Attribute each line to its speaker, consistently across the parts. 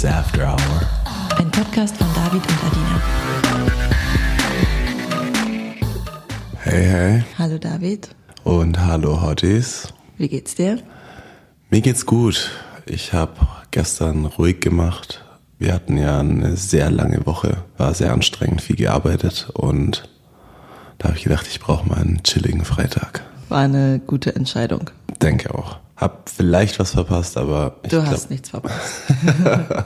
Speaker 1: It's After Hour.
Speaker 2: Ein Podcast von David und Adina.
Speaker 1: Hey, hey.
Speaker 2: Hallo David.
Speaker 1: Und hallo Hotties.
Speaker 2: Wie geht's dir?
Speaker 1: Mir geht's gut. Ich habe gestern ruhig gemacht. Wir hatten ja eine sehr lange Woche, war sehr anstrengend, viel gearbeitet und da habe ich gedacht, ich brauche mal einen chilligen Freitag.
Speaker 2: War eine gute Entscheidung.
Speaker 1: Denke auch. Hab vielleicht was verpasst, aber ich
Speaker 2: Du
Speaker 1: glaub,
Speaker 2: hast nichts verpasst.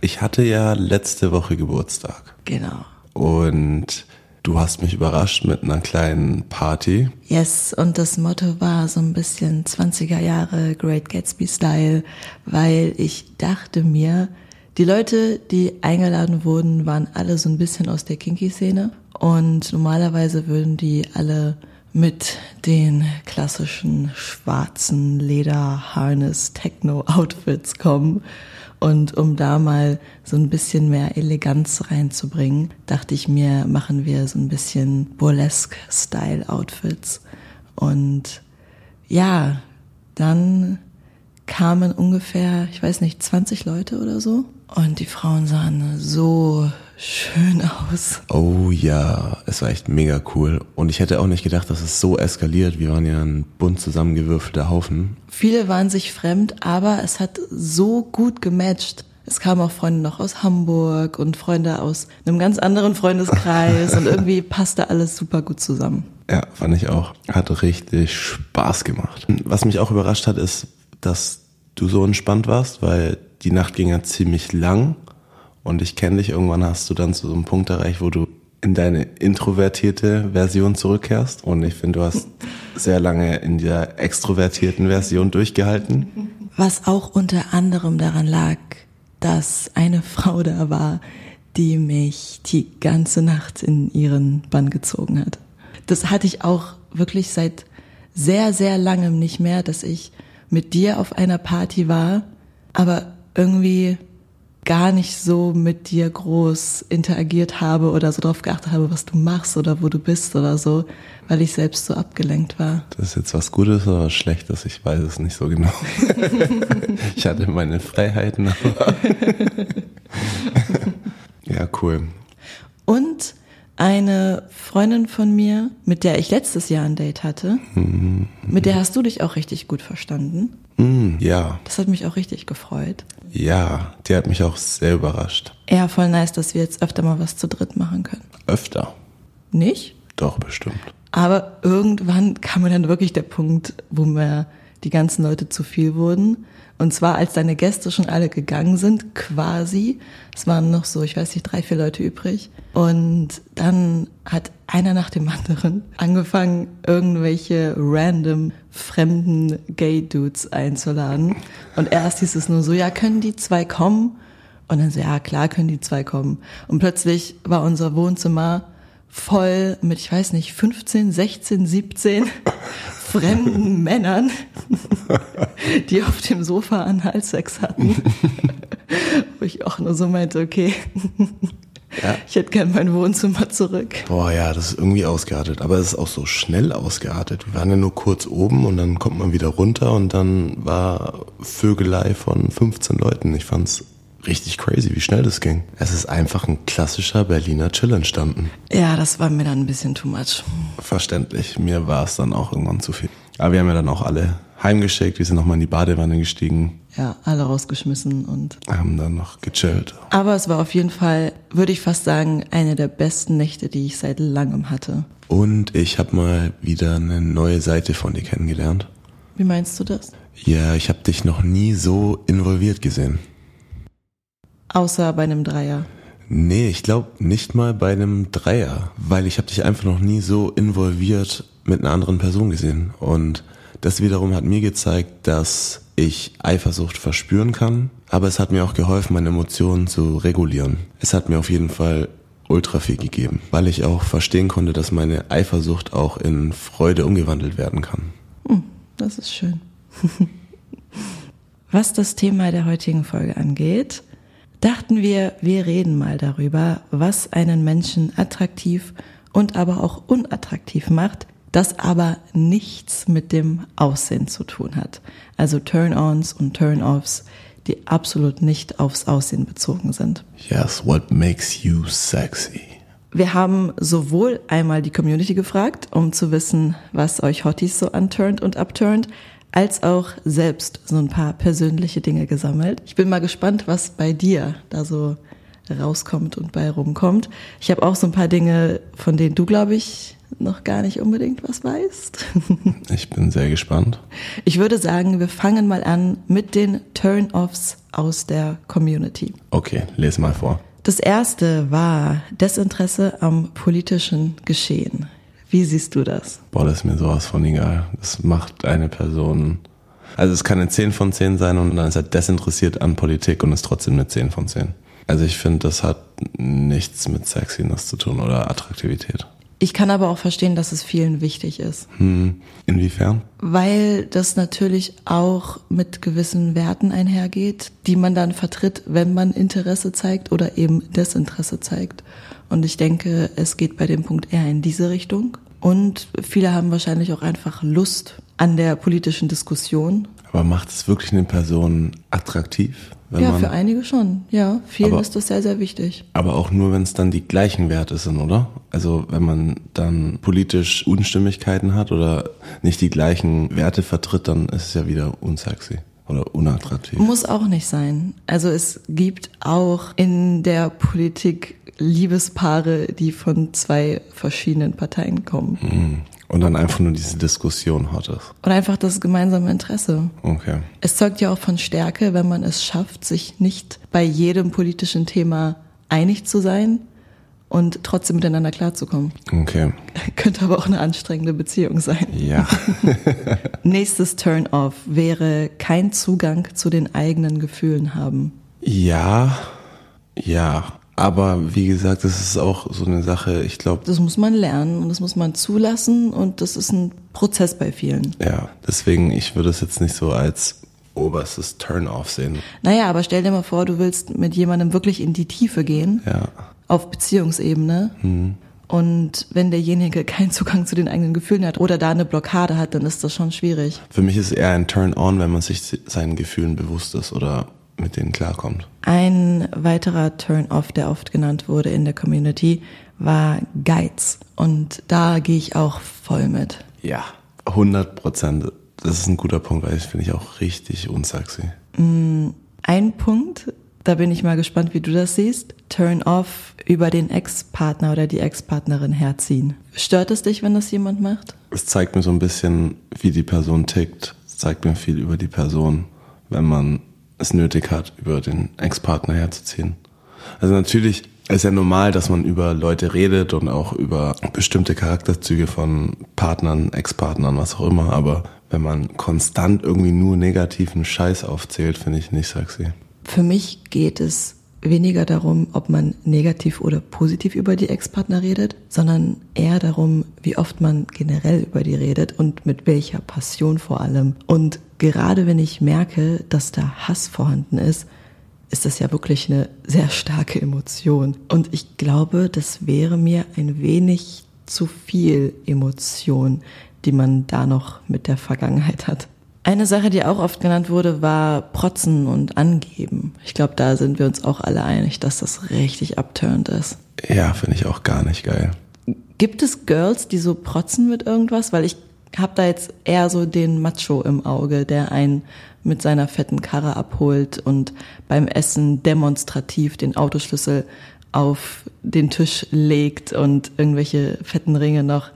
Speaker 1: ich hatte ja letzte Woche Geburtstag
Speaker 2: genau.
Speaker 1: und du hast mich überrascht mit einer kleinen Party.
Speaker 2: Yes, und das Motto war so ein bisschen 20er Jahre Great Gatsby Style, weil ich dachte mir, die Leute, die eingeladen wurden, waren alle so ein bisschen aus der Kinky-Szene und normalerweise würden die alle mit den klassischen schwarzen Leder-Harness-Techno-Outfits kommen. Und um da mal so ein bisschen mehr Eleganz reinzubringen, dachte ich mir, machen wir so ein bisschen Burlesque-Style-Outfits. Und ja, dann kamen ungefähr, ich weiß nicht, 20 Leute oder so. Und die Frauen sahen so schön aus.
Speaker 1: Oh ja, es war echt mega cool. Und ich hätte auch nicht gedacht, dass es so eskaliert. Wir waren ja ein bunt zusammengewürfelter Haufen.
Speaker 2: Viele waren sich fremd, aber es hat so gut gematcht. Es kamen auch Freunde noch aus Hamburg und Freunde aus einem ganz anderen Freundeskreis und irgendwie passte alles super gut zusammen.
Speaker 1: Ja, fand ich auch. Hat richtig Spaß gemacht. Was mich auch überrascht hat, ist, dass du so entspannt warst, weil die Nacht ging ja ziemlich lang und ich kenne dich. Irgendwann hast du dann zu so einem Punkt erreicht, wo du in deine introvertierte Version zurückkehrst. Und ich finde, du hast sehr lange in der extrovertierten Version durchgehalten.
Speaker 2: Was auch unter anderem daran lag, dass eine Frau da war, die mich die ganze Nacht in ihren Bann gezogen hat. Das hatte ich auch wirklich seit sehr, sehr langem nicht mehr, dass ich mit dir auf einer Party war, aber irgendwie gar nicht so mit dir groß interagiert habe oder so drauf geachtet habe, was du machst oder wo du bist oder so, weil ich selbst so abgelenkt war.
Speaker 1: Das ist jetzt was Gutes oder was Schlechtes, ich weiß es nicht so genau. ich hatte meine Freiheiten, aber ja, cool.
Speaker 2: Und eine Freundin von mir, mit der ich letztes Jahr ein Date hatte, mit der hast du dich auch richtig gut verstanden.
Speaker 1: Mm, ja,
Speaker 2: Das hat mich auch richtig gefreut.
Speaker 1: ja, die hat mich auch sehr überrascht.
Speaker 2: Ja, voll nice, dass wir jetzt öfter mal was zu dritt machen können.
Speaker 1: Öfter.
Speaker 2: Nicht?
Speaker 1: Doch, bestimmt.
Speaker 2: Aber irgendwann kam mir dann wirklich der Punkt, wo mir die ganzen Leute zu viel wurden. Und zwar, als deine Gäste schon alle gegangen sind, quasi. Es waren noch so, ich weiß nicht, drei, vier Leute übrig. Und dann hat einer nach dem anderen angefangen, irgendwelche random fremden Gay-Dudes einzuladen. Und erst hieß es nur so, ja, können die zwei kommen? Und dann so, ja, klar können die zwei kommen. Und plötzlich war unser Wohnzimmer voll mit, ich weiß nicht, 15, 16, 17 fremden Männern, die auf dem Sofa Analsex hatten. Wo ich auch nur so meinte, okay,
Speaker 1: Ja.
Speaker 2: ich hätte gern mein Wohnzimmer zurück.
Speaker 1: Boah, ja, das ist irgendwie ausgeartet. Aber es ist auch so schnell ausgeartet. Wir waren ja nur kurz oben und dann kommt man wieder runter und dann war Vögelei von 15 Leuten. Ich fand's richtig crazy, wie schnell das ging. Es ist einfach ein klassischer Berliner Chill entstanden.
Speaker 2: Ja, das war mir dann ein bisschen too much.
Speaker 1: Verständlich. Mir war es dann auch irgendwann zu viel. Aber wir haben ja dann auch alle heimgeschickt. Wir sind nochmal in die Badewanne gestiegen,
Speaker 2: Ja, alle rausgeschmissen und.
Speaker 1: haben dann noch gechillt.
Speaker 2: Aber es war auf jeden Fall, würde ich fast sagen, eine der besten Nächte, die ich seit langem hatte.
Speaker 1: Und ich habe mal wieder eine neue Seite von dir kennengelernt.
Speaker 2: Wie meinst du das?
Speaker 1: Ja, ich habe dich noch nie so involviert gesehen.
Speaker 2: Außer bei einem Dreier.
Speaker 1: Nee, ich glaube nicht mal bei einem Dreier, weil ich habe dich einfach noch nie so involviert mit einer anderen Person gesehen. Und das wiederum hat mir gezeigt, dass ich Eifersucht verspüren kann, aber es hat mir auch geholfen, meine Emotionen zu regulieren. Es hat mir auf jeden Fall ultra viel gegeben, weil ich auch verstehen konnte, dass meine Eifersucht auch in Freude umgewandelt werden kann.
Speaker 2: Das ist schön. Was das Thema der heutigen Folge angeht, dachten wir, wir reden mal darüber, was einen Menschen attraktiv und aber auch unattraktiv macht, das aber nichts mit dem Aussehen zu tun hat. Also Turn-ons und Turn-offs, die absolut nicht aufs Aussehen bezogen sind.
Speaker 1: Yes, what makes you sexy?
Speaker 2: Wir haben sowohl einmal die Community gefragt, um zu wissen, was euch Hotties so unturnt und upturnt, als auch selbst so ein paar persönliche Dinge gesammelt. Ich bin mal gespannt, was bei dir da so rauskommt und bei rumkommt. Ich habe auch so ein paar Dinge, von denen du, glaube ich, noch gar nicht unbedingt was weißt.
Speaker 1: ich bin sehr gespannt.
Speaker 2: Ich würde sagen, wir fangen mal an mit den Turn-offs aus der Community.
Speaker 1: Okay, lese mal vor.
Speaker 2: Das erste war Desinteresse am politischen Geschehen. Wie siehst du das?
Speaker 1: Boah, das ist mir sowas von egal. Das macht eine Person. Also es kann eine 10 von 10 sein und dann ist er desinteressiert an Politik und ist trotzdem eine 10 von 10. Also ich finde, das hat nichts mit Sexiness zu tun oder Attraktivität.
Speaker 2: Ich kann aber auch verstehen, dass es vielen wichtig ist.
Speaker 1: Hm. Inwiefern?
Speaker 2: Weil das natürlich auch mit gewissen Werten einhergeht, die man dann vertritt, wenn man Interesse zeigt oder eben Desinteresse zeigt. Und ich denke, es geht bei dem Punkt eher in diese Richtung. Und viele haben wahrscheinlich auch einfach Lust an der politischen Diskussion.
Speaker 1: Aber macht es wirklich eine Person attraktiv?
Speaker 2: Ja, für einige schon. Ja, vielen aber, ist das sehr, sehr wichtig.
Speaker 1: Aber auch nur, wenn es dann die gleichen Werte sind, oder? Also wenn man dann politisch Unstimmigkeiten hat oder nicht die gleichen Werte vertritt, dann ist es ja wieder unsexy oder unattraktiv.
Speaker 2: Muss auch nicht sein. Also es gibt auch in der Politik Liebespaare, die von zwei verschiedenen Parteien kommen.
Speaker 1: Mhm. Und dann einfach nur diese Diskussion hattest.
Speaker 2: Und einfach das gemeinsame Interesse.
Speaker 1: Okay.
Speaker 2: Es zeugt ja auch von Stärke, wenn man es schafft, sich nicht bei jedem politischen Thema einig zu sein und trotzdem miteinander klarzukommen.
Speaker 1: Okay.
Speaker 2: Könnte aber auch eine anstrengende Beziehung sein.
Speaker 1: Ja.
Speaker 2: Nächstes Turn-off wäre kein Zugang zu den eigenen Gefühlen haben.
Speaker 1: Ja, ja. Aber wie gesagt, das ist auch so eine Sache, ich glaube.
Speaker 2: Das muss man lernen und das muss man zulassen und das ist ein Prozess bei vielen.
Speaker 1: Ja, deswegen, ich würde es jetzt nicht so als oberstes Turn-off sehen.
Speaker 2: Naja, aber stell dir mal vor, du willst mit jemandem wirklich in die Tiefe gehen.
Speaker 1: Ja.
Speaker 2: Auf Beziehungsebene.
Speaker 1: Mhm.
Speaker 2: Und wenn derjenige keinen Zugang zu den eigenen Gefühlen hat oder da eine Blockade hat, dann ist das schon schwierig.
Speaker 1: Für mich ist es eher ein Turn-on, wenn man sich seinen Gefühlen bewusst ist oder mit denen klarkommt.
Speaker 2: Ein weiterer Turn-off, der oft genannt wurde in der Community, war Geiz. Und da gehe ich auch voll mit.
Speaker 1: Ja, 100 Prozent. Das ist ein guter Punkt, weil ich finde ich auch richtig unsexy.
Speaker 2: Mm, ein Punkt, da bin ich mal gespannt, wie du das siehst. Turn off über den Ex-Partner oder die Ex-Partnerin herziehen. Stört es dich, wenn das jemand macht?
Speaker 1: Es zeigt mir so ein bisschen, wie die Person tickt. Es zeigt mir viel über die Person, wenn man es nötig hat, über den Ex-Partner herzuziehen. Also natürlich ist ja normal, dass man über Leute redet und auch über bestimmte Charakterzüge von Partnern, Ex-Partnern, was auch immer, aber wenn man konstant irgendwie nur negativen Scheiß aufzählt, finde ich nicht sexy.
Speaker 2: Für mich geht es weniger darum, ob man negativ oder positiv über die Ex-Partner redet, sondern eher darum, wie oft man generell über die redet und mit welcher Passion vor allem. Und gerade wenn ich merke, dass da Hass vorhanden ist, ist das ja wirklich eine sehr starke Emotion. Und ich glaube, das wäre mir ein wenig zu viel Emotion, die man da noch mit der Vergangenheit hat. Eine Sache, die auch oft genannt wurde, war Protzen und Angeben. Ich glaube, da sind wir uns auch alle einig, dass das richtig abturnt ist.
Speaker 1: Ja, finde ich auch gar nicht geil.
Speaker 2: Gibt es Girls, die so protzen mit irgendwas? Weil ich habe da jetzt eher so den Macho im Auge, der einen mit seiner fetten Karre abholt und beim Essen demonstrativ den Autoschlüssel auf den Tisch legt und irgendwelche fetten Ringe noch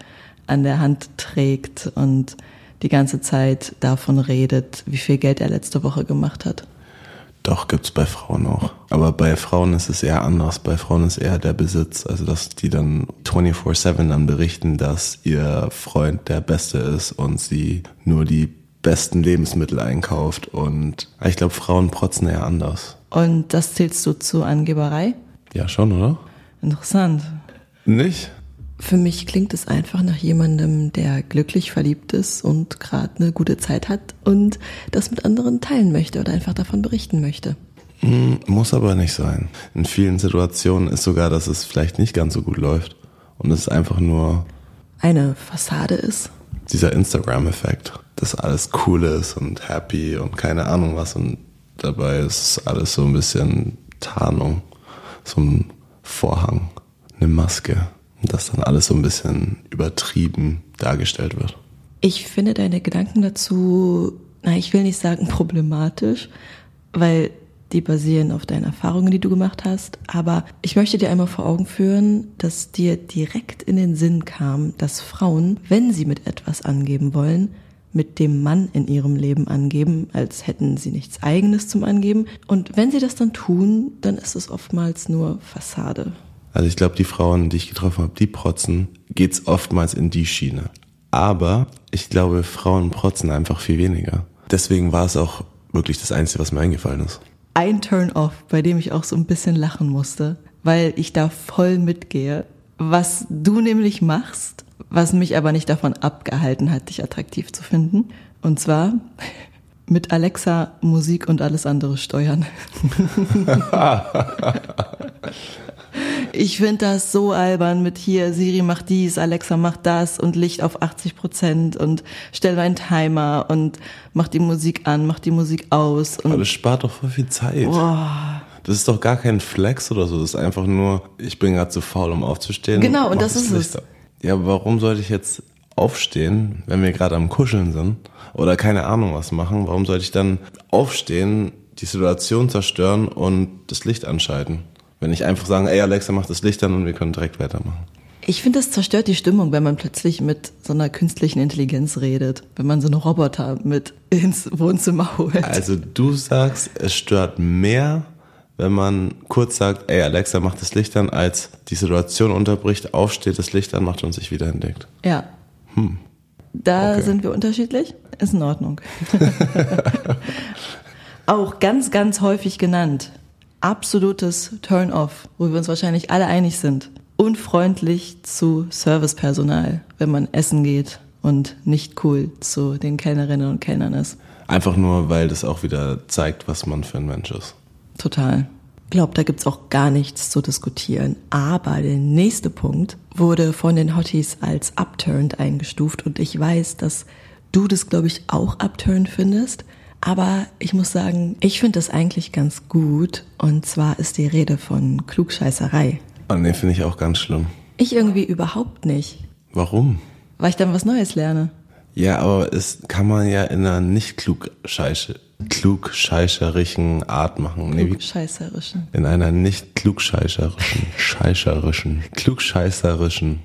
Speaker 2: an der Hand trägt und die ganze Zeit davon redet, wie viel Geld er letzte Woche gemacht hat.
Speaker 1: Doch, gibt's bei Frauen auch. Aber bei Frauen ist es eher anders. Bei Frauen ist eher der Besitz. Also, dass die dann 24-7 dann berichten, dass ihr Freund der Beste ist und sie nur die besten Lebensmittel einkauft. Und ich glaube, Frauen protzen eher anders.
Speaker 2: Und das zählst du zu Angeberei?
Speaker 1: Ja, schon, oder?
Speaker 2: Interessant.
Speaker 1: Nicht?
Speaker 2: Für mich klingt es einfach nach jemandem, der glücklich verliebt ist und gerade eine gute Zeit hat und das mit anderen teilen möchte oder einfach davon berichten möchte.
Speaker 1: Hm, muss aber nicht sein. In vielen Situationen ist sogar, dass es vielleicht nicht ganz so gut läuft und es einfach nur
Speaker 2: eine Fassade ist.
Speaker 1: Dieser Instagram-Effekt, dass alles cool ist und happy und keine Ahnung was und dabei ist alles so ein bisschen Tarnung, so ein Vorhang, eine Maske. Dass dann alles so ein bisschen übertrieben dargestellt wird.
Speaker 2: Ich finde deine Gedanken dazu, na, ich will nicht sagen problematisch, weil die basieren auf deinen Erfahrungen, die du gemacht hast. Aber ich möchte dir einmal vor Augen führen, dass dir direkt in den Sinn kam, dass Frauen, wenn sie mit etwas angeben wollen, mit dem Mann in ihrem Leben angeben, als hätten sie nichts eigenes zum Angeben. Und wenn sie das dann tun, dann ist es oftmals nur Fassade.
Speaker 1: Also ich glaube, die Frauen, die ich getroffen habe, die protzen, geht's oftmals in die Schiene. Aber ich glaube, Frauen protzen einfach viel weniger. Deswegen war es auch wirklich das Einzige, was mir eingefallen ist.
Speaker 2: Ein Turn-off, bei dem ich auch so ein bisschen lachen musste, weil ich da voll mitgehe. Was du nämlich machst, was mich aber nicht davon abgehalten hat, dich attraktiv zu finden. Und zwar mit Alexa Musik und alles andere steuern. ich finde das so albern mit hier, Siri macht dies, Alexa macht das und Licht auf 80 Prozent und stell einen Timer und mach die Musik an, mach die Musik aus. Und
Speaker 1: Aber das spart doch voll viel Zeit. Boah. Das ist doch gar kein Flex oder so. Das ist einfach nur, ich bin gerade zu faul, um aufzustehen.
Speaker 2: Genau, und das ist es.
Speaker 1: Ja, warum sollte ich jetzt aufstehen, wenn wir gerade am Kuscheln sind oder keine Ahnung was machen? Warum sollte ich dann aufstehen, die Situation zerstören und das Licht anschalten? Wenn ich einfach sagen, ey Alexa, mach das Licht an und wir können direkt weitermachen.
Speaker 2: Ich finde, das zerstört die Stimmung, wenn man plötzlich mit so einer künstlichen Intelligenz redet, wenn man so einen Roboter mit ins Wohnzimmer holt.
Speaker 1: Also du sagst, es stört mehr, wenn man kurz sagt, ey Alexa, mach das Licht an, als die Situation unterbricht, aufsteht, das Licht anmacht und sich wieder entdeckt.
Speaker 2: Ja. Hm. Da okay. sind wir unterschiedlich. Ist in Ordnung. Auch ganz, ganz häufig genannt. Absolutes Turn-off, wo wir uns wahrscheinlich alle einig sind. Unfreundlich zu Servicepersonal, wenn man essen geht und nicht cool zu den Kellnerinnen und Kellnern ist.
Speaker 1: Einfach nur, weil das auch wieder zeigt, was man für ein Mensch ist.
Speaker 2: Total. Ich glaube, da gibt's auch gar nichts zu diskutieren. Aber der nächste Punkt wurde von den Hotties als upturned eingestuft und ich weiß, dass du das, glaube ich, auch upturned findest. Aber ich muss sagen, ich finde das eigentlich ganz gut. Und zwar ist die Rede von Klugscheißerei.
Speaker 1: Oh nee, finde ich auch ganz schlimm.
Speaker 2: Ich irgendwie überhaupt nicht.
Speaker 1: Warum?
Speaker 2: Weil ich dann was Neues lerne.
Speaker 1: Ja, aber es kann man ja in einer nicht klugscheiße, klugscheißerischen Art machen.
Speaker 2: Klugscheißerischen.
Speaker 1: In einer nicht klugscheißerischen, scheißerischen, klugscheißerischen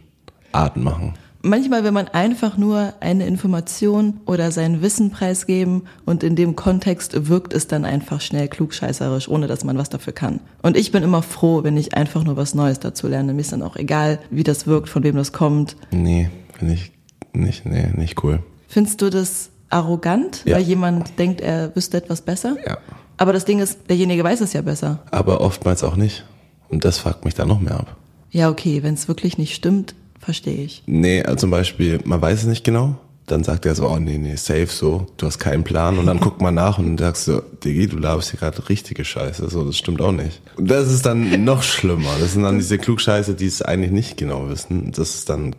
Speaker 1: Art machen.
Speaker 2: Manchmal will man einfach nur eine Information oder sein Wissen preisgeben und in dem Kontext wirkt es dann einfach schnell klugscheißerisch, ohne dass man was dafür kann. Und ich bin immer froh, wenn ich einfach nur was Neues dazu lerne. Mir ist dann auch egal, wie das wirkt, von wem das kommt.
Speaker 1: Nee, finde ich nicht, nee, nicht cool.
Speaker 2: Findest du das arrogant, ja. weil jemand denkt, er wüsste etwas besser?
Speaker 1: Ja.
Speaker 2: Aber das Ding ist, derjenige weiß es ja besser.
Speaker 1: Aber oftmals auch nicht. Und das fuckt mich dann noch mehr ab.
Speaker 2: Ja, okay, wenn es wirklich nicht stimmt, verstehe ich.
Speaker 1: Nee, also zum Beispiel, man weiß es nicht genau. Dann sagt er so, oh nee, nee, safe so, du hast keinen Plan. Und dann guckt man nach und sagst so, Digi, du laberst hier gerade richtige Scheiße. So, das stimmt auch nicht. Und das ist dann noch schlimmer. Das sind dann diese Klugscheiße, die es eigentlich nicht genau wissen. Das ist dann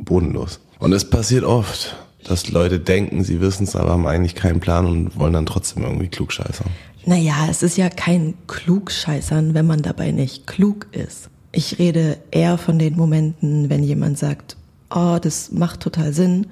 Speaker 1: bodenlos. Und es passiert oft, dass Leute denken, sie wissen es, aber haben eigentlich keinen Plan und wollen dann trotzdem irgendwie klugscheißern.
Speaker 2: Naja, es ist ja kein Klugscheißern, wenn man dabei nicht klug ist. Ich rede eher von den Momenten, wenn jemand sagt, oh, das macht total Sinn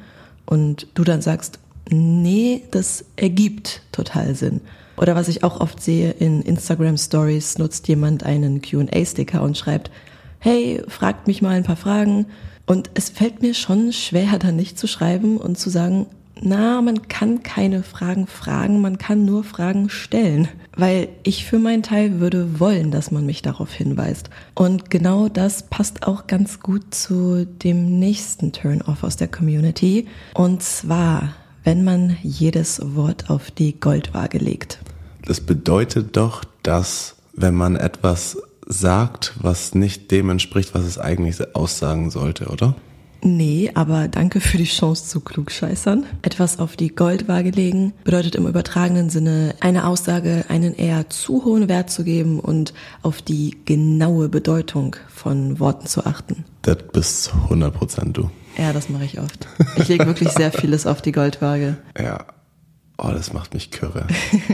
Speaker 2: und du dann sagst, nee, das ergibt total Sinn. Oder was ich auch oft sehe in Instagram Stories, nutzt jemand einen Q&A-Sticker und schreibt, hey, fragt mich mal ein paar Fragen und es fällt mir schon schwer, da nicht zu schreiben und zu sagen, na, man kann keine Fragen fragen, man kann nur Fragen stellen. Weil ich für meinen Teil würde wollen, dass man mich darauf hinweist. Und genau das passt auch ganz gut zu dem nächsten Turn-off aus der Community. Und zwar, wenn man jedes Wort auf die Goldwaage legt.
Speaker 1: Das bedeutet doch, dass wenn man etwas sagt, was nicht dem entspricht, was es eigentlich aussagen sollte, oder?
Speaker 2: Nee, aber danke für die Chance zu klugscheißern. Etwas auf die Goldwaage legen bedeutet im übertragenen Sinne eine Aussage einen eher zu hohen Wert zu geben und auf die genaue Bedeutung von Worten zu achten.
Speaker 1: Das bist 100 Prozent du.
Speaker 2: Ja, das mache ich oft. Ich lege wirklich sehr vieles auf die Goldwaage.
Speaker 1: Ja, oh, das macht mich kürre.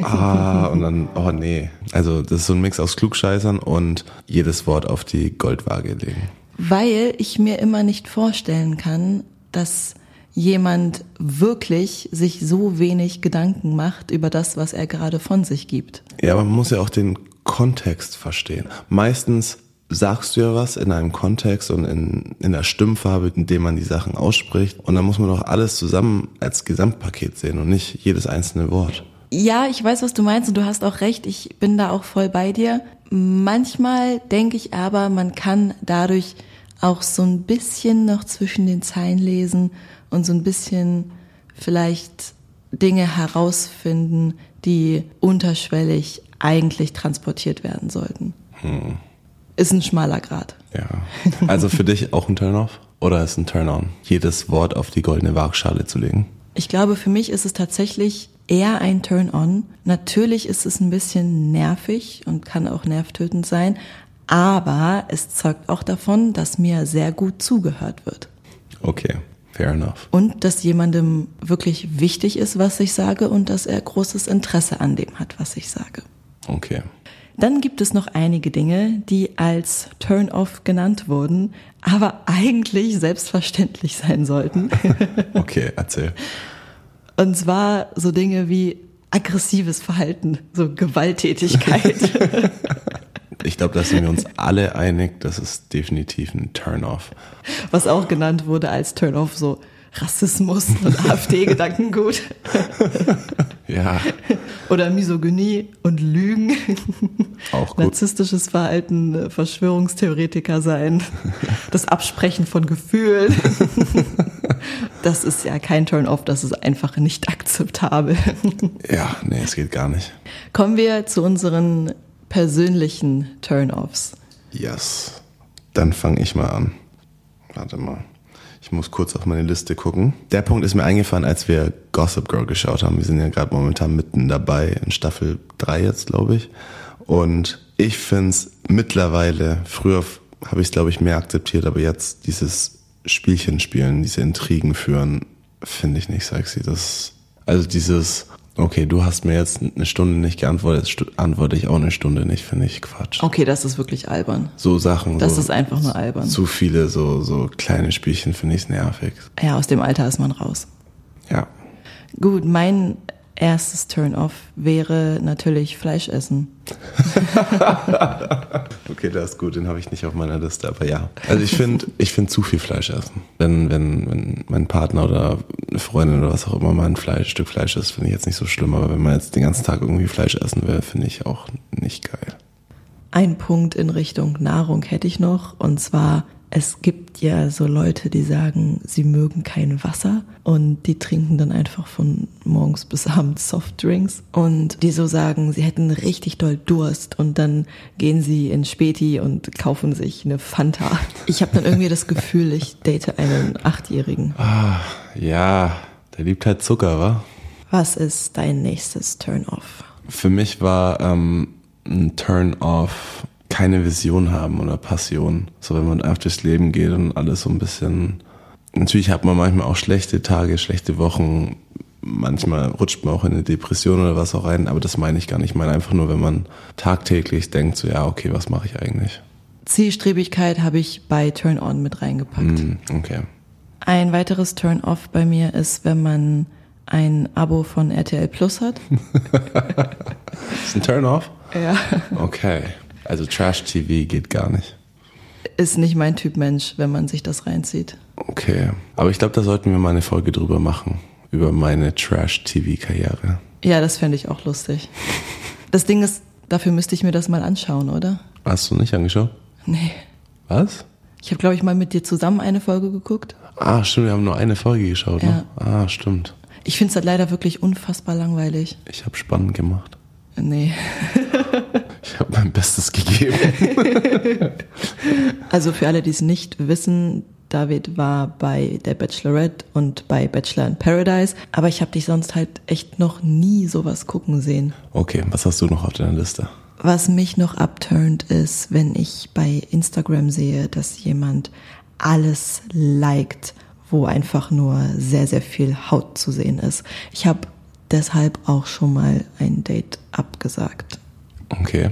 Speaker 1: Ah, und dann, oh nee. Also das ist so ein Mix aus Klugscheißern und jedes Wort auf die Goldwaage legen.
Speaker 2: Weil ich mir immer nicht vorstellen kann, dass jemand wirklich sich so wenig Gedanken macht über das, was er gerade von sich gibt.
Speaker 1: Ja, aber man muss ja auch den Kontext verstehen. Meistens sagst du ja was in einem Kontext und in, in der Stimmfarbe, in dem man die Sachen ausspricht. Und dann muss man doch alles zusammen als Gesamtpaket sehen und nicht jedes einzelne Wort.
Speaker 2: Ja, ich weiß, was du meinst und du hast auch recht. Ich bin da auch voll bei dir. Manchmal denke ich aber, man kann dadurch auch so ein bisschen noch zwischen den Zeilen lesen und so ein bisschen vielleicht Dinge herausfinden, die unterschwellig eigentlich transportiert werden sollten. Hm. Ist ein schmaler Grad.
Speaker 1: Ja. Also für dich auch ein Turn-off oder ist ein Turn-on, jedes Wort auf die goldene Waagschale zu legen?
Speaker 2: Ich glaube, für mich ist es tatsächlich eher ein Turn-on. Natürlich ist es ein bisschen nervig und kann auch nervtötend sein, aber es zeugt auch davon, dass mir sehr gut zugehört wird.
Speaker 1: Okay, fair enough.
Speaker 2: Und dass jemandem wirklich wichtig ist, was ich sage und dass er großes Interesse an dem hat, was ich sage.
Speaker 1: Okay.
Speaker 2: Dann gibt es noch einige Dinge, die als Turn-off genannt wurden, aber eigentlich selbstverständlich sein sollten.
Speaker 1: okay, erzähl.
Speaker 2: Und zwar so Dinge wie aggressives Verhalten, so Gewalttätigkeit.
Speaker 1: ich glaube, da sind wir uns alle einig, das ist definitiv ein Turn-off.
Speaker 2: Was auch genannt wurde als Turn-off, so Rassismus und AfD-Gedankengut.
Speaker 1: ja.
Speaker 2: Oder Misogynie und Lügen.
Speaker 1: Auch gut.
Speaker 2: Narzisstisches Verhalten, Verschwörungstheoretiker sein, das Absprechen von Gefühlen. Das ist ja kein Turn-off, das ist einfach nicht akzeptabel.
Speaker 1: Ja, nee, es geht gar nicht.
Speaker 2: Kommen wir zu unseren persönlichen Turn-offs.
Speaker 1: Yes. Dann fange ich mal an. Warte mal. Ich muss kurz auf meine Liste gucken. Der Punkt ist mir eingefallen, als wir Gossip Girl geschaut haben. Wir sind ja gerade momentan mitten dabei, in Staffel 3 jetzt, glaube ich. Und ich finde es mittlerweile, früher habe ich es, glaube ich, mehr akzeptiert, aber jetzt dieses Spielchen spielen, diese Intrigen führen, finde ich nicht sexy. Das, also dieses, okay, du hast mir jetzt eine Stunde nicht geantwortet, jetzt antworte ich auch eine Stunde nicht, finde ich Quatsch.
Speaker 2: Okay, das ist wirklich albern.
Speaker 1: So Sachen.
Speaker 2: Das
Speaker 1: so,
Speaker 2: ist einfach nur albern.
Speaker 1: Zu viele so, so kleine Spielchen finde ich nervig.
Speaker 2: Ja, aus dem Alter ist man raus.
Speaker 1: Ja.
Speaker 2: Gut, mein erstes Turn-off wäre natürlich Fleisch essen.
Speaker 1: okay, das ist gut, den habe ich nicht auf meiner Liste, aber ja. Also ich finde, ich finde zu viel Fleisch essen. Wenn, wenn, wenn mein Partner oder eine Freundin oder was auch immer mal ein Fleisch, Stück Fleisch isst, finde ich jetzt nicht so schlimm, aber wenn man jetzt den ganzen Tag irgendwie Fleisch essen will, finde ich auch nicht geil.
Speaker 2: Ein Punkt in Richtung Nahrung hätte ich noch, und zwar es gibt ja so Leute, die sagen, sie mögen kein Wasser und die trinken dann einfach von morgens bis abends Softdrinks und die so sagen, sie hätten richtig doll Durst und dann gehen sie in Späti und kaufen sich eine Fanta. Ich habe dann irgendwie das Gefühl, ich date einen Achtjährigen.
Speaker 1: Ah, ja, der liebt halt Zucker, wa?
Speaker 2: Was ist dein nächstes Turn-off?
Speaker 1: Für mich war ähm, ein Turn-off keine Vision haben oder Passion. So wenn man einfach durchs Leben geht und alles so ein bisschen. Natürlich hat man manchmal auch schlechte Tage, schlechte Wochen. Manchmal rutscht man auch in eine Depression oder was auch rein, aber das meine ich gar nicht. Ich meine einfach nur, wenn man tagtäglich denkt, so ja, okay, was mache ich eigentlich?
Speaker 2: Zielstrebigkeit habe ich bei Turn On mit reingepackt.
Speaker 1: Mm, okay.
Speaker 2: Ein weiteres Turn Off bei mir ist, wenn man ein Abo von RTL Plus hat.
Speaker 1: ist ein Turn Off?
Speaker 2: Ja.
Speaker 1: Okay. Also Trash-TV geht gar nicht.
Speaker 2: Ist nicht mein Typ Mensch, wenn man sich das reinzieht.
Speaker 1: Okay. Aber ich glaube, da sollten wir mal eine Folge drüber machen. Über meine Trash-TV-Karriere.
Speaker 2: Ja, das fände ich auch lustig. Das Ding ist, dafür müsste ich mir das mal anschauen, oder?
Speaker 1: Hast du nicht angeschaut?
Speaker 2: Nee.
Speaker 1: Was?
Speaker 2: Ich habe, glaube ich, mal mit dir zusammen eine Folge geguckt.
Speaker 1: Ah, stimmt, wir haben nur eine Folge geschaut, ne? Ah, stimmt.
Speaker 2: Ich finde es halt leider wirklich unfassbar langweilig.
Speaker 1: Ich habe spannend gemacht.
Speaker 2: Nee.
Speaker 1: ich habe mein Bestes gegeben.
Speaker 2: also für alle, die es nicht wissen, David war bei der Bachelorette und bei Bachelor in Paradise, aber ich habe dich sonst halt echt noch nie sowas gucken sehen.
Speaker 1: Okay, was hast du noch auf deiner Liste?
Speaker 2: Was mich noch abturnt ist, wenn ich bei Instagram sehe, dass jemand alles liked, wo einfach nur sehr, sehr viel Haut zu sehen ist. Ich habe deshalb auch schon mal ein Date abgesagt.
Speaker 1: Okay.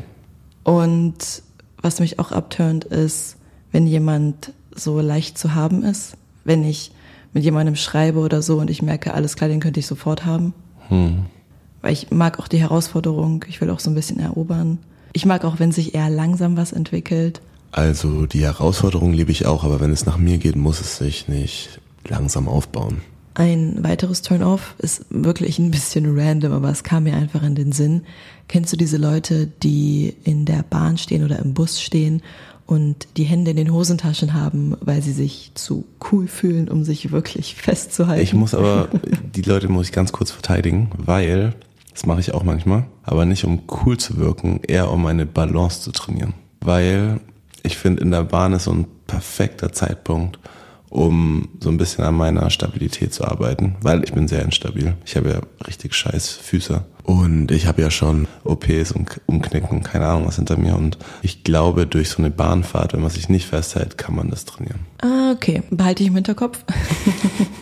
Speaker 2: Und was mich auch abturnt, ist, wenn jemand so leicht zu haben ist, wenn ich mit jemandem schreibe oder so und ich merke, alles klar, den könnte ich sofort haben.
Speaker 1: Hm.
Speaker 2: Weil ich mag auch die Herausforderung, ich will auch so ein bisschen erobern. Ich mag auch, wenn sich eher langsam was entwickelt.
Speaker 3: Also die Herausforderung liebe ich auch, aber wenn es nach mir geht, muss es sich nicht langsam aufbauen.
Speaker 2: Ein weiteres Turn-off ist wirklich ein bisschen random, aber es kam mir einfach in den Sinn. Kennst du diese Leute, die in der Bahn stehen oder im Bus stehen und die Hände in den Hosentaschen haben, weil sie sich zu cool fühlen, um sich wirklich festzuhalten?
Speaker 1: Ich muss aber, die Leute muss ich ganz kurz verteidigen, weil, das mache ich auch manchmal, aber nicht um cool zu wirken, eher um meine Balance zu trainieren. Weil ich finde, in der Bahn ist so ein perfekter Zeitpunkt, um so ein bisschen an meiner Stabilität zu arbeiten, weil ich bin sehr instabil. Ich habe ja richtig scheiß Füße.
Speaker 3: Und ich habe ja schon
Speaker 1: OPs und Umknicken, keine Ahnung was hinter mir. Und ich glaube, durch so eine Bahnfahrt, wenn man sich nicht festhält, kann man das trainieren.
Speaker 2: Ah, okay. Behalte ich im Hinterkopf.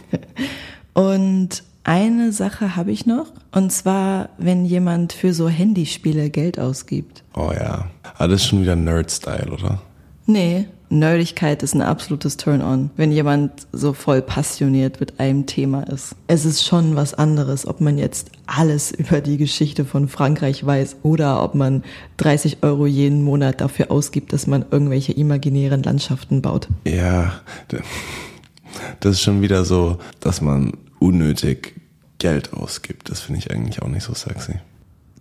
Speaker 2: und eine Sache habe ich noch. Und zwar, wenn jemand für so Handyspiele Geld ausgibt.
Speaker 1: Oh ja. Das ist schon wieder Nerd-Style, oder?
Speaker 2: Nee, Nerdigkeit ist ein absolutes Turn-on, wenn jemand so voll passioniert mit einem Thema ist. Es ist schon was anderes, ob man jetzt alles über die Geschichte von Frankreich weiß oder ob man 30 Euro jeden Monat dafür ausgibt, dass man irgendwelche imaginären Landschaften baut.
Speaker 1: Ja, das ist schon wieder so, dass man unnötig Geld ausgibt. Das finde ich eigentlich auch nicht so sexy.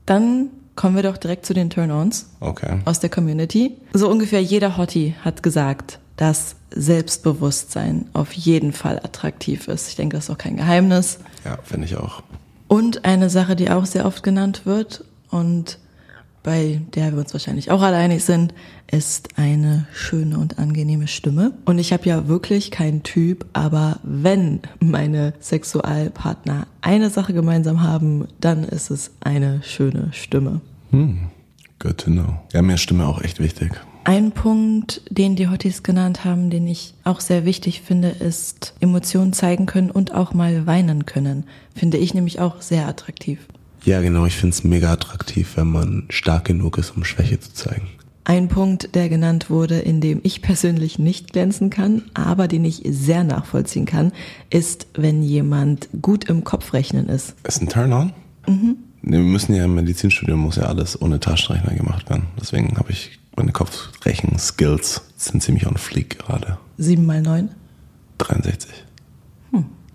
Speaker 2: Dann kommen wir doch direkt zu den Turn-ons
Speaker 1: Okay.
Speaker 2: aus der Community. So ungefähr jeder Hottie hat gesagt, dass Selbstbewusstsein auf jeden Fall attraktiv ist. Ich denke, das ist auch kein Geheimnis.
Speaker 1: Ja, finde ich auch.
Speaker 2: Und eine Sache, die auch sehr oft genannt wird und bei der wir uns wahrscheinlich auch alle einig sind, ist eine schöne und angenehme Stimme. Und ich habe ja wirklich keinen Typ, aber wenn meine Sexualpartner eine Sache gemeinsam haben, dann ist es eine schöne Stimme.
Speaker 1: Hm. Good to know. Ja, mir ist Stimme auch echt wichtig.
Speaker 2: Ein Punkt, den die Hotties genannt haben, den ich auch sehr wichtig finde, ist Emotionen zeigen können und auch mal weinen können. Finde ich nämlich auch sehr attraktiv.
Speaker 3: Ja, genau. Ich finde es mega attraktiv, wenn man stark genug ist, um Schwäche zu zeigen.
Speaker 2: Ein Punkt, der genannt wurde, in dem ich persönlich nicht glänzen kann, aber den ich sehr nachvollziehen kann, ist, wenn jemand gut im Kopf rechnen ist.
Speaker 1: Ist ein Turn-on? Mhm. Wir müssen ja im Medizinstudium muss ja alles ohne Taschenrechner gemacht werden. Deswegen habe ich meine Kopfrechen-Skills sind ziemlich on fleek gerade.
Speaker 2: Sieben mal neun.
Speaker 1: 63.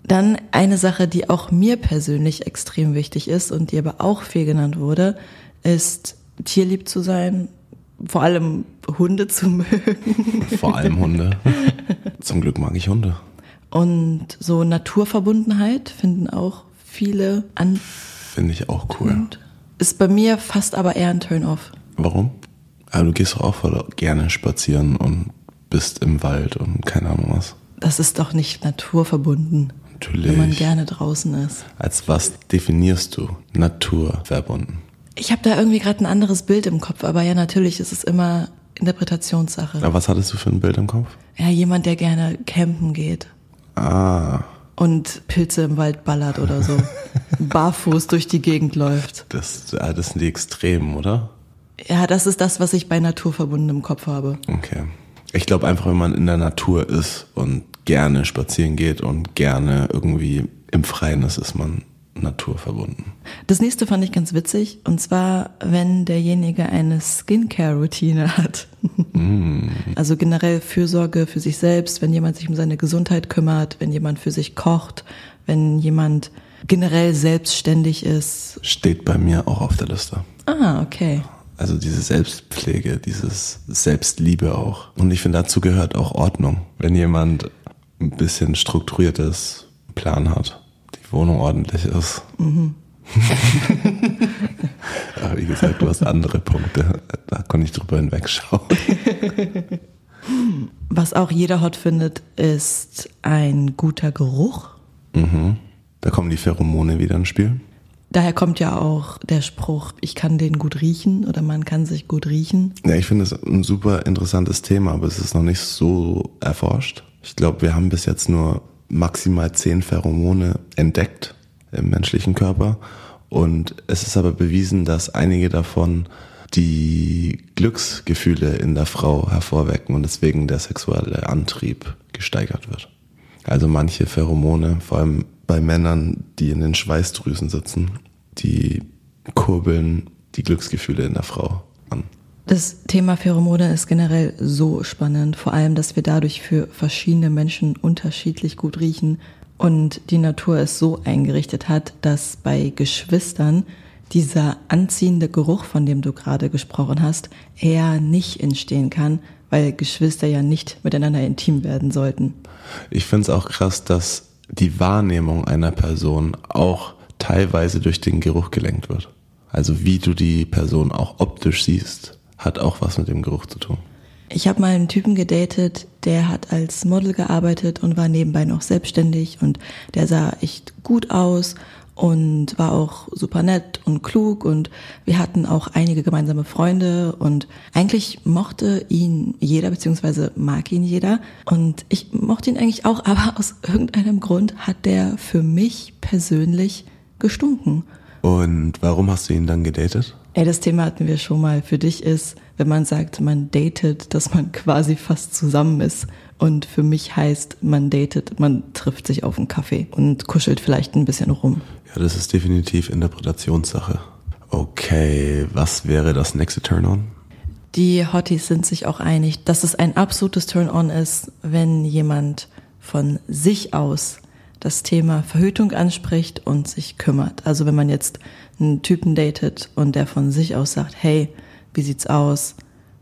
Speaker 2: Dann eine Sache, die auch mir persönlich extrem wichtig ist und die aber auch viel genannt wurde, ist tierlieb zu sein, vor allem Hunde zu mögen
Speaker 1: Vor allem Hunde. Zum Glück mag ich Hunde.
Speaker 2: und so Naturverbundenheit finden auch viele an.
Speaker 1: Finde ich auch cool.
Speaker 2: Ist bei mir fast aber eher ein Turn-off.
Speaker 1: Warum? Aber du gehst doch auch voll gerne spazieren und bist im Wald und keine Ahnung was.
Speaker 2: Das ist doch nicht naturverbunden,
Speaker 1: Natürlich.
Speaker 2: wenn man gerne draußen ist.
Speaker 1: Als was definierst du Natur verbunden?
Speaker 2: Ich habe da irgendwie gerade ein anderes Bild im Kopf, aber ja, natürlich ist es immer Interpretationssache.
Speaker 1: Aber was hattest du für ein Bild im Kopf?
Speaker 2: Ja, jemand, der gerne campen geht
Speaker 1: Ah,
Speaker 2: und Pilze im Wald ballert oder so, barfuß durch die Gegend läuft.
Speaker 1: das, das sind die Extremen, oder?
Speaker 2: Ja, das ist das, was ich bei naturverbunden im Kopf habe.
Speaker 1: Okay. Ich glaube einfach, wenn man in der Natur ist und gerne spazieren geht und gerne irgendwie im Freien ist, ist man naturverbunden.
Speaker 2: Das nächste fand ich ganz witzig, und zwar, wenn derjenige eine Skincare-Routine hat. Also generell Fürsorge für sich selbst, wenn jemand sich um seine Gesundheit kümmert, wenn jemand für sich kocht, wenn jemand generell selbstständig ist.
Speaker 1: Steht bei mir auch auf der Liste.
Speaker 2: Ah, okay.
Speaker 1: Also diese Selbstpflege, dieses Selbstliebe auch. Und ich finde, dazu gehört auch Ordnung. Wenn jemand ein bisschen strukturiertes Plan hat, die Wohnung ordentlich ist. Aber wie gesagt, du hast andere Punkte. Da konnte ich drüber hinwegschauen.
Speaker 2: Was auch jeder hot findet, ist ein guter Geruch.
Speaker 1: Da kommen die Pheromone wieder ins Spiel.
Speaker 2: Daher kommt ja auch der Spruch, ich kann den gut riechen oder man kann sich gut riechen.
Speaker 1: Ja, ich finde es ein super interessantes Thema, aber es ist noch nicht so erforscht. Ich glaube, wir haben bis jetzt nur maximal zehn Pheromone entdeckt, im menschlichen Körper. Und es ist aber bewiesen, dass einige davon die Glücksgefühle in der Frau hervorwecken und deswegen der sexuelle Antrieb gesteigert wird. Also manche Pheromone, vor allem bei Männern, die in den Schweißdrüsen sitzen, die kurbeln die Glücksgefühle in der Frau an.
Speaker 2: Das Thema Pheromone ist generell so spannend, vor allem, dass wir dadurch für verschiedene Menschen unterschiedlich gut riechen und die Natur es so eingerichtet hat, dass bei Geschwistern dieser anziehende Geruch, von dem du gerade gesprochen hast, eher nicht entstehen kann, weil Geschwister ja nicht miteinander intim werden sollten.
Speaker 1: Ich finde es auch krass, dass die Wahrnehmung einer Person auch teilweise durch den Geruch gelenkt wird. Also wie du die Person auch optisch siehst hat auch was mit dem Geruch zu tun.
Speaker 2: Ich habe mal einen Typen gedatet, der hat als Model gearbeitet und war nebenbei noch selbstständig und der sah echt gut aus und war auch super nett und klug und wir hatten auch einige gemeinsame Freunde und eigentlich mochte ihn jeder beziehungsweise mag ihn jeder und ich mochte ihn eigentlich auch, aber aus irgendeinem Grund hat der für mich persönlich gestunken.
Speaker 1: Und warum hast du ihn dann gedatet?
Speaker 2: Ey, das Thema hatten wir schon mal. Für dich ist, wenn man sagt, man datet, dass man quasi fast zusammen ist. Und für mich heißt, man datet, man trifft sich auf einen Kaffee und kuschelt vielleicht ein bisschen rum.
Speaker 1: Ja, das ist definitiv Interpretationssache. Okay, was wäre das nächste Turn-on?
Speaker 2: Die Hotties sind sich auch einig, dass es ein absolutes Turn-on ist, wenn jemand von sich aus das Thema Verhütung anspricht und sich kümmert. Also wenn man jetzt einen Typen datet und der von sich aus sagt, hey, wie sieht's aus?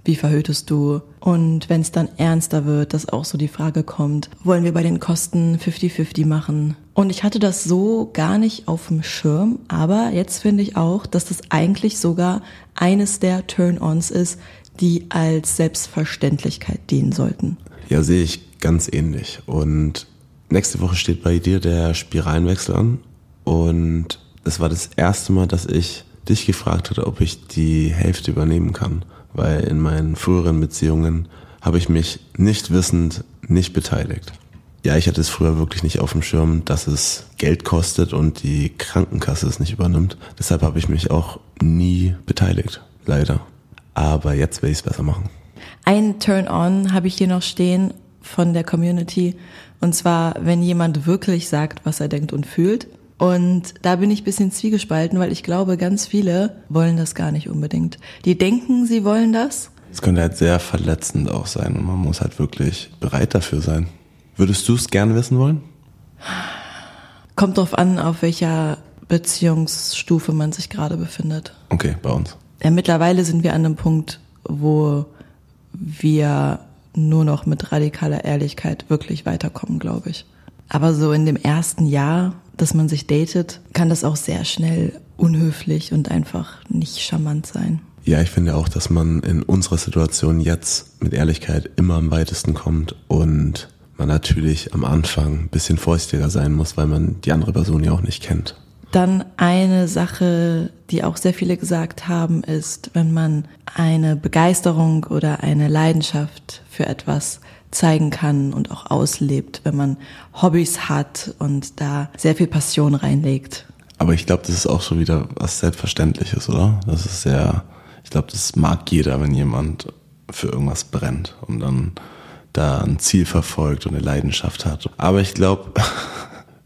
Speaker 2: Wie verhütest du? Und wenn es dann ernster wird, dass auch so die Frage kommt, wollen wir bei den Kosten 50-50 machen? Und ich hatte das so gar nicht auf dem Schirm, aber jetzt finde ich auch, dass das eigentlich sogar eines der Turn-ons ist, die als Selbstverständlichkeit dienen sollten.
Speaker 1: Ja, sehe ich ganz ähnlich. Und nächste Woche steht bei dir der Spiralenwechsel an. Und es war das erste Mal, dass ich dich gefragt hatte, ob ich die Hälfte übernehmen kann. Weil in meinen früheren Beziehungen habe ich mich nicht wissend nicht beteiligt. Ja, ich hatte es früher wirklich nicht auf dem Schirm, dass es Geld kostet und die Krankenkasse es nicht übernimmt. Deshalb habe ich mich auch nie beteiligt, leider. Aber jetzt will ich es besser machen.
Speaker 2: Ein Turn-on habe ich hier noch stehen von der Community. Und zwar, wenn jemand wirklich sagt, was er denkt und fühlt. Und da bin ich ein bisschen zwiegespalten, weil ich glaube, ganz viele wollen das gar nicht unbedingt. Die denken, sie wollen das.
Speaker 1: Es könnte halt sehr verletzend auch sein und man muss halt wirklich bereit dafür sein. Würdest du es gern wissen wollen?
Speaker 2: Kommt drauf an, auf welcher Beziehungsstufe man sich gerade befindet.
Speaker 1: Okay, bei uns.
Speaker 2: Ja, mittlerweile sind wir an einem Punkt, wo wir nur noch mit radikaler Ehrlichkeit wirklich weiterkommen, glaube ich. Aber so in dem ersten Jahr, dass man sich datet, kann das auch sehr schnell unhöflich und einfach nicht charmant sein.
Speaker 1: Ja, ich finde auch, dass man in unserer Situation jetzt mit Ehrlichkeit immer am weitesten kommt und man natürlich am Anfang ein bisschen vorsichtiger sein muss, weil man die andere Person ja auch nicht kennt.
Speaker 2: Dann eine Sache, die auch sehr viele gesagt haben, ist, wenn man eine Begeisterung oder eine Leidenschaft für etwas zeigen kann und auch auslebt, wenn man Hobbys hat und da sehr viel Passion reinlegt.
Speaker 1: Aber ich glaube, das ist auch schon wieder was Selbstverständliches, oder? Das ist sehr, ich glaube, das mag jeder, wenn jemand für irgendwas brennt und dann da ein Ziel verfolgt und eine Leidenschaft hat. Aber ich glaube,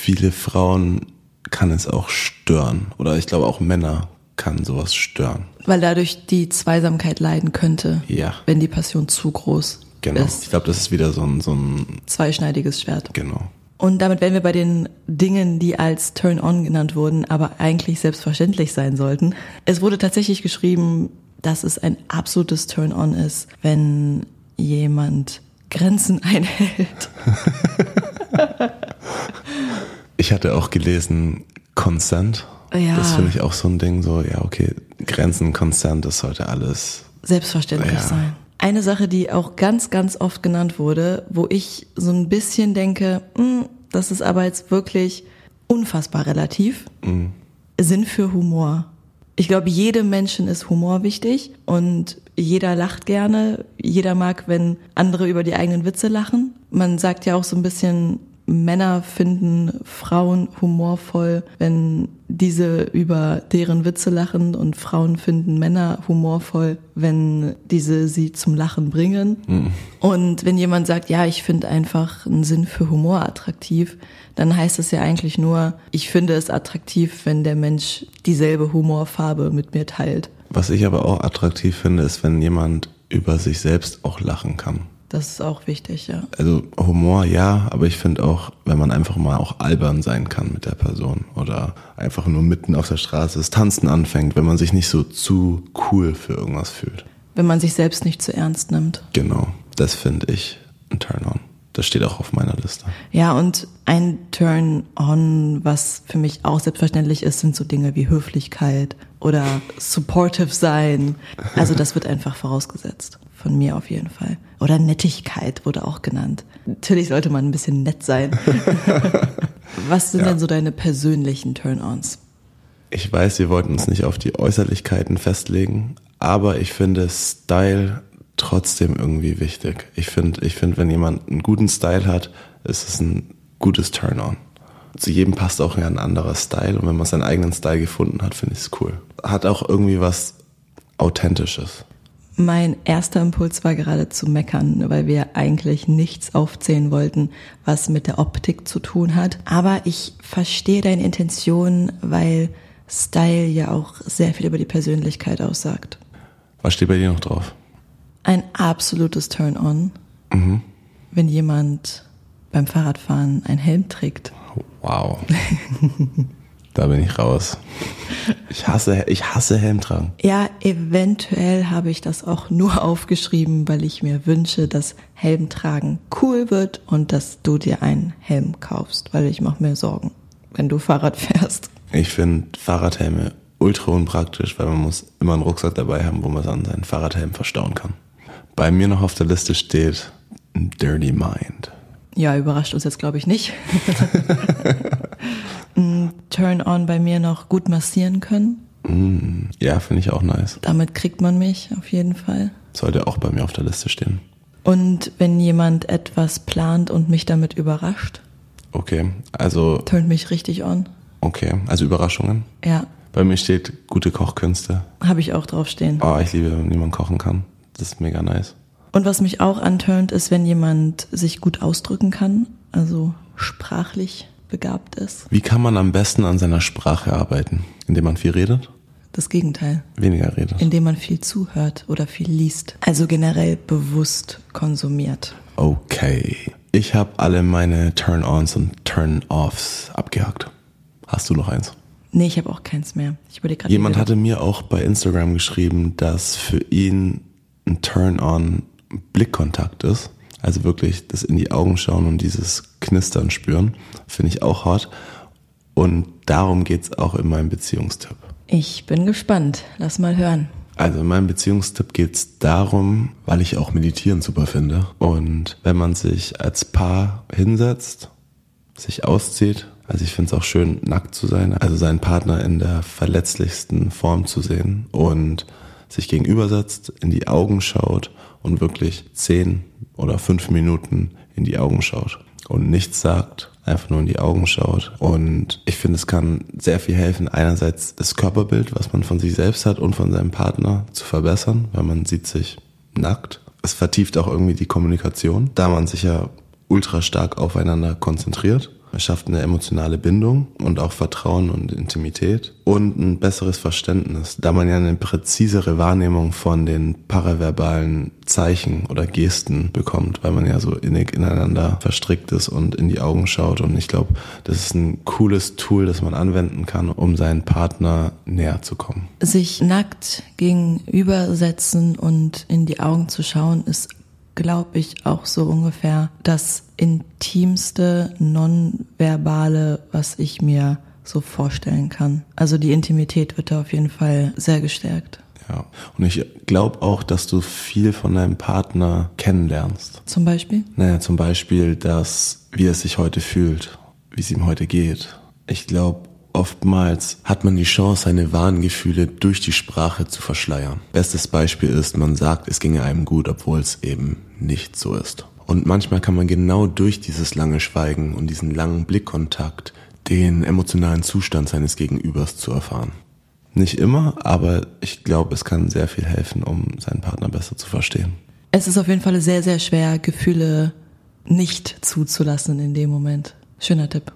Speaker 1: viele Frauen kann es auch stören. Oder ich glaube auch Männer kann sowas stören.
Speaker 2: Weil dadurch die Zweisamkeit leiden könnte.
Speaker 1: Ja.
Speaker 2: Wenn die Passion zu groß
Speaker 1: genau.
Speaker 2: ist.
Speaker 1: Ich glaube, das ist wieder so ein, so ein
Speaker 2: Zweischneidiges Schwert.
Speaker 1: Genau.
Speaker 2: Und damit wären wir bei den Dingen, die als Turn-on genannt wurden, aber eigentlich selbstverständlich sein sollten. Es wurde tatsächlich geschrieben, dass es ein absolutes Turn-on ist, wenn jemand Grenzen einhält.
Speaker 1: ich hatte auch gelesen, Consent.
Speaker 2: Ja.
Speaker 1: Das finde ich auch so ein Ding, so, ja, okay, Grenzen, Consent, das sollte alles
Speaker 2: selbstverständlich
Speaker 1: Ja.
Speaker 2: sein. Eine Sache, die auch ganz, ganz oft genannt wurde, wo ich so ein bisschen denke, hm, das ist aber jetzt wirklich unfassbar relativ, Sinn für Humor. Ich glaube, jedem Menschen ist Humor wichtig und jeder lacht gerne. Jeder mag, wenn andere über die eigenen Witze lachen. Man sagt ja auch so ein bisschen, Männer finden Frauen humorvoll, wenn diese über deren Witze lachen und Frauen finden Männer humorvoll, wenn diese sie zum Lachen bringen. Mhm. Und wenn jemand sagt, ja, ich finde einfach einen Sinn für Humor attraktiv, dann heißt es ja eigentlich nur, ich finde es attraktiv, wenn der Mensch dieselbe Humorfarbe mit mir teilt.
Speaker 1: Was ich aber auch attraktiv finde, ist, wenn jemand über sich selbst auch lachen kann.
Speaker 2: Das ist auch wichtig, ja.
Speaker 1: Also Humor ja, aber ich finde auch, wenn man einfach mal auch albern sein kann mit der Person oder einfach nur mitten auf der Straße das Tanzen anfängt, wenn man sich nicht so zu cool für irgendwas fühlt.
Speaker 2: Wenn man sich selbst nicht zu ernst nimmt.
Speaker 1: Genau, das finde ich ein Turn-on. Das steht auch auf meiner Liste.
Speaker 2: Ja, und ein Turn-on, was für mich auch selbstverständlich ist, sind so Dinge wie Höflichkeit oder supportive sein. Also das wird einfach vorausgesetzt. Von mir auf jeden Fall. Oder Nettigkeit wurde auch genannt. Natürlich sollte man ein bisschen nett sein. was sind ja. denn so deine persönlichen Turn-ons?
Speaker 1: Ich weiß, wir wollten uns nicht auf die Äußerlichkeiten festlegen, aber ich finde Style trotzdem irgendwie wichtig. Ich finde, ich finde, wenn jemand einen guten Style hat, ist es ein gutes Turn-on. Zu jedem passt auch ein anderer Style und wenn man seinen eigenen Style gefunden hat, finde ich es cool. Hat auch irgendwie was Authentisches.
Speaker 2: Mein erster Impuls war gerade zu meckern, weil wir eigentlich nichts aufzählen wollten, was mit der Optik zu tun hat. Aber ich verstehe deine Intention, weil Style ja auch sehr viel über die Persönlichkeit aussagt.
Speaker 1: Was steht bei dir noch drauf?
Speaker 2: ein absolutes Turn-on, mhm. wenn jemand beim Fahrradfahren einen Helm trägt.
Speaker 1: Wow. da bin ich raus. Ich hasse, ich hasse Helmtragen.
Speaker 2: Ja, eventuell habe ich das auch nur aufgeschrieben, weil ich mir wünsche, dass Helmtragen cool wird und dass du dir einen Helm kaufst, weil ich mache mir Sorgen, wenn du Fahrrad fährst.
Speaker 1: Ich finde Fahrradhelme ultra unpraktisch, weil man muss immer einen Rucksack dabei haben, wo man dann seinen Fahrradhelm verstauen kann. Bei mir noch auf der Liste steht Dirty Mind.
Speaker 2: Ja, überrascht uns jetzt, glaube ich, nicht. Turn-on bei mir noch gut massieren können.
Speaker 1: Mm, ja, finde ich auch nice.
Speaker 2: Damit kriegt man mich auf jeden Fall.
Speaker 1: Sollte auch bei mir auf der Liste stehen.
Speaker 2: Und wenn jemand etwas plant und mich damit überrascht.
Speaker 1: Okay, also.
Speaker 2: Turnt mich richtig on.
Speaker 1: Okay, also Überraschungen?
Speaker 2: Ja.
Speaker 1: Bei mir steht gute Kochkünste.
Speaker 2: Habe ich auch drauf stehen.
Speaker 1: Oh, ich liebe, wenn jemand kochen kann. Das ist mega nice.
Speaker 2: Und was mich auch antönt, ist, wenn jemand sich gut ausdrücken kann, also sprachlich begabt ist.
Speaker 1: Wie kann man am besten an seiner Sprache arbeiten? Indem man viel redet?
Speaker 2: Das Gegenteil.
Speaker 1: Weniger redet.
Speaker 2: Indem man viel zuhört oder viel liest. Also generell bewusst konsumiert.
Speaker 1: Okay. Ich habe alle meine Turn-ons und Turn-offs abgehakt. Hast du noch eins?
Speaker 2: Nee, ich habe auch keins mehr. Ich
Speaker 1: überlege gerade. Jemand hatte mir auch bei Instagram geschrieben, dass für ihn ein Turn-on Blickkontakt ist. Also wirklich das in die Augen schauen und dieses Knistern spüren, finde ich auch hot. Und darum geht es auch in meinem Beziehungstipp.
Speaker 2: Ich bin gespannt. Lass mal hören.
Speaker 1: Also in meinem Beziehungstipp geht es darum, weil ich auch Meditieren super finde. Und wenn man sich als Paar hinsetzt, sich auszieht, also ich finde es auch schön, nackt zu sein, also seinen Partner in der verletzlichsten Form zu sehen und sich gegenübersetzt, in die Augen schaut und wirklich zehn oder fünf Minuten in die Augen schaut und nichts sagt, einfach nur in die Augen schaut. Und ich finde, es kann sehr viel helfen, einerseits das Körperbild, was man von sich selbst hat und von seinem Partner zu verbessern, weil man sieht sich nackt. Es vertieft auch irgendwie die Kommunikation, da man sich ja ultra stark aufeinander konzentriert. Es schafft eine emotionale Bindung und auch Vertrauen und Intimität und ein besseres Verständnis, da man ja eine präzisere Wahrnehmung von den paraverbalen Zeichen oder Gesten bekommt, weil man ja so innig ineinander verstrickt ist und in die Augen schaut. Und ich glaube, das ist ein cooles Tool, das man anwenden kann, um seinen Partner näher zu kommen.
Speaker 2: Sich nackt gegenübersetzen und in die Augen zu schauen, ist glaube ich, auch so ungefähr das intimste, nonverbale, was ich mir so vorstellen kann. Also die Intimität wird da auf jeden Fall sehr gestärkt.
Speaker 1: Ja, und ich glaube auch, dass du viel von deinem Partner kennenlernst.
Speaker 2: Zum Beispiel?
Speaker 1: Naja, zum Beispiel, dass, wie er sich heute fühlt, wie es ihm heute geht. Ich glaube, Oftmals hat man die Chance, seine wahren Gefühle durch die Sprache zu verschleiern. Bestes Beispiel ist, man sagt, es ginge einem gut, obwohl es eben nicht so ist. Und manchmal kann man genau durch dieses lange Schweigen und diesen langen Blickkontakt den emotionalen Zustand seines Gegenübers zu erfahren.
Speaker 4: Nicht immer, aber ich glaube, es kann sehr viel helfen, um seinen Partner besser zu verstehen.
Speaker 2: Es ist auf jeden Fall sehr, sehr schwer, Gefühle nicht zuzulassen in dem Moment. Schöner Tipp.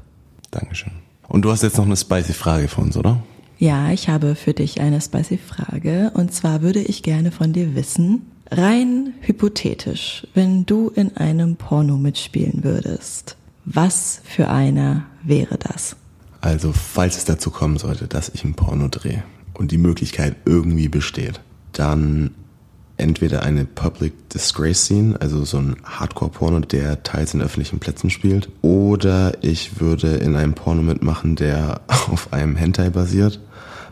Speaker 4: Dankeschön. Und du hast jetzt noch eine spicy Frage für uns, oder?
Speaker 2: Ja, ich habe für dich eine spicy Frage. Und zwar würde ich gerne von dir wissen, rein hypothetisch, wenn du in einem Porno mitspielen würdest, was für einer wäre das?
Speaker 1: Also, falls es dazu kommen sollte, dass ich ein Porno drehe und die Möglichkeit irgendwie besteht, dann entweder eine Public Disgrace Scene, also so ein Hardcore-Porno, der teils in öffentlichen Plätzen spielt, oder ich würde in einem Porno mitmachen, der auf einem Hentai basiert.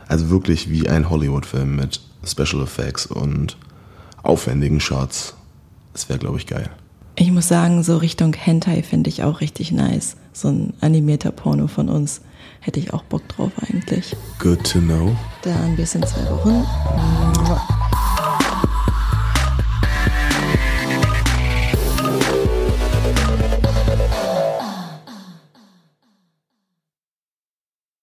Speaker 1: Also wirklich wie ein Hollywood-Film mit Special Effects und aufwendigen Shots. Das wäre, glaube ich, geil.
Speaker 2: Ich muss sagen, so Richtung Hentai finde ich auch richtig nice. So ein animierter Porno von uns. Hätte ich auch Bock drauf eigentlich.
Speaker 1: Good to know.
Speaker 2: Dann bis in zwei Wochen.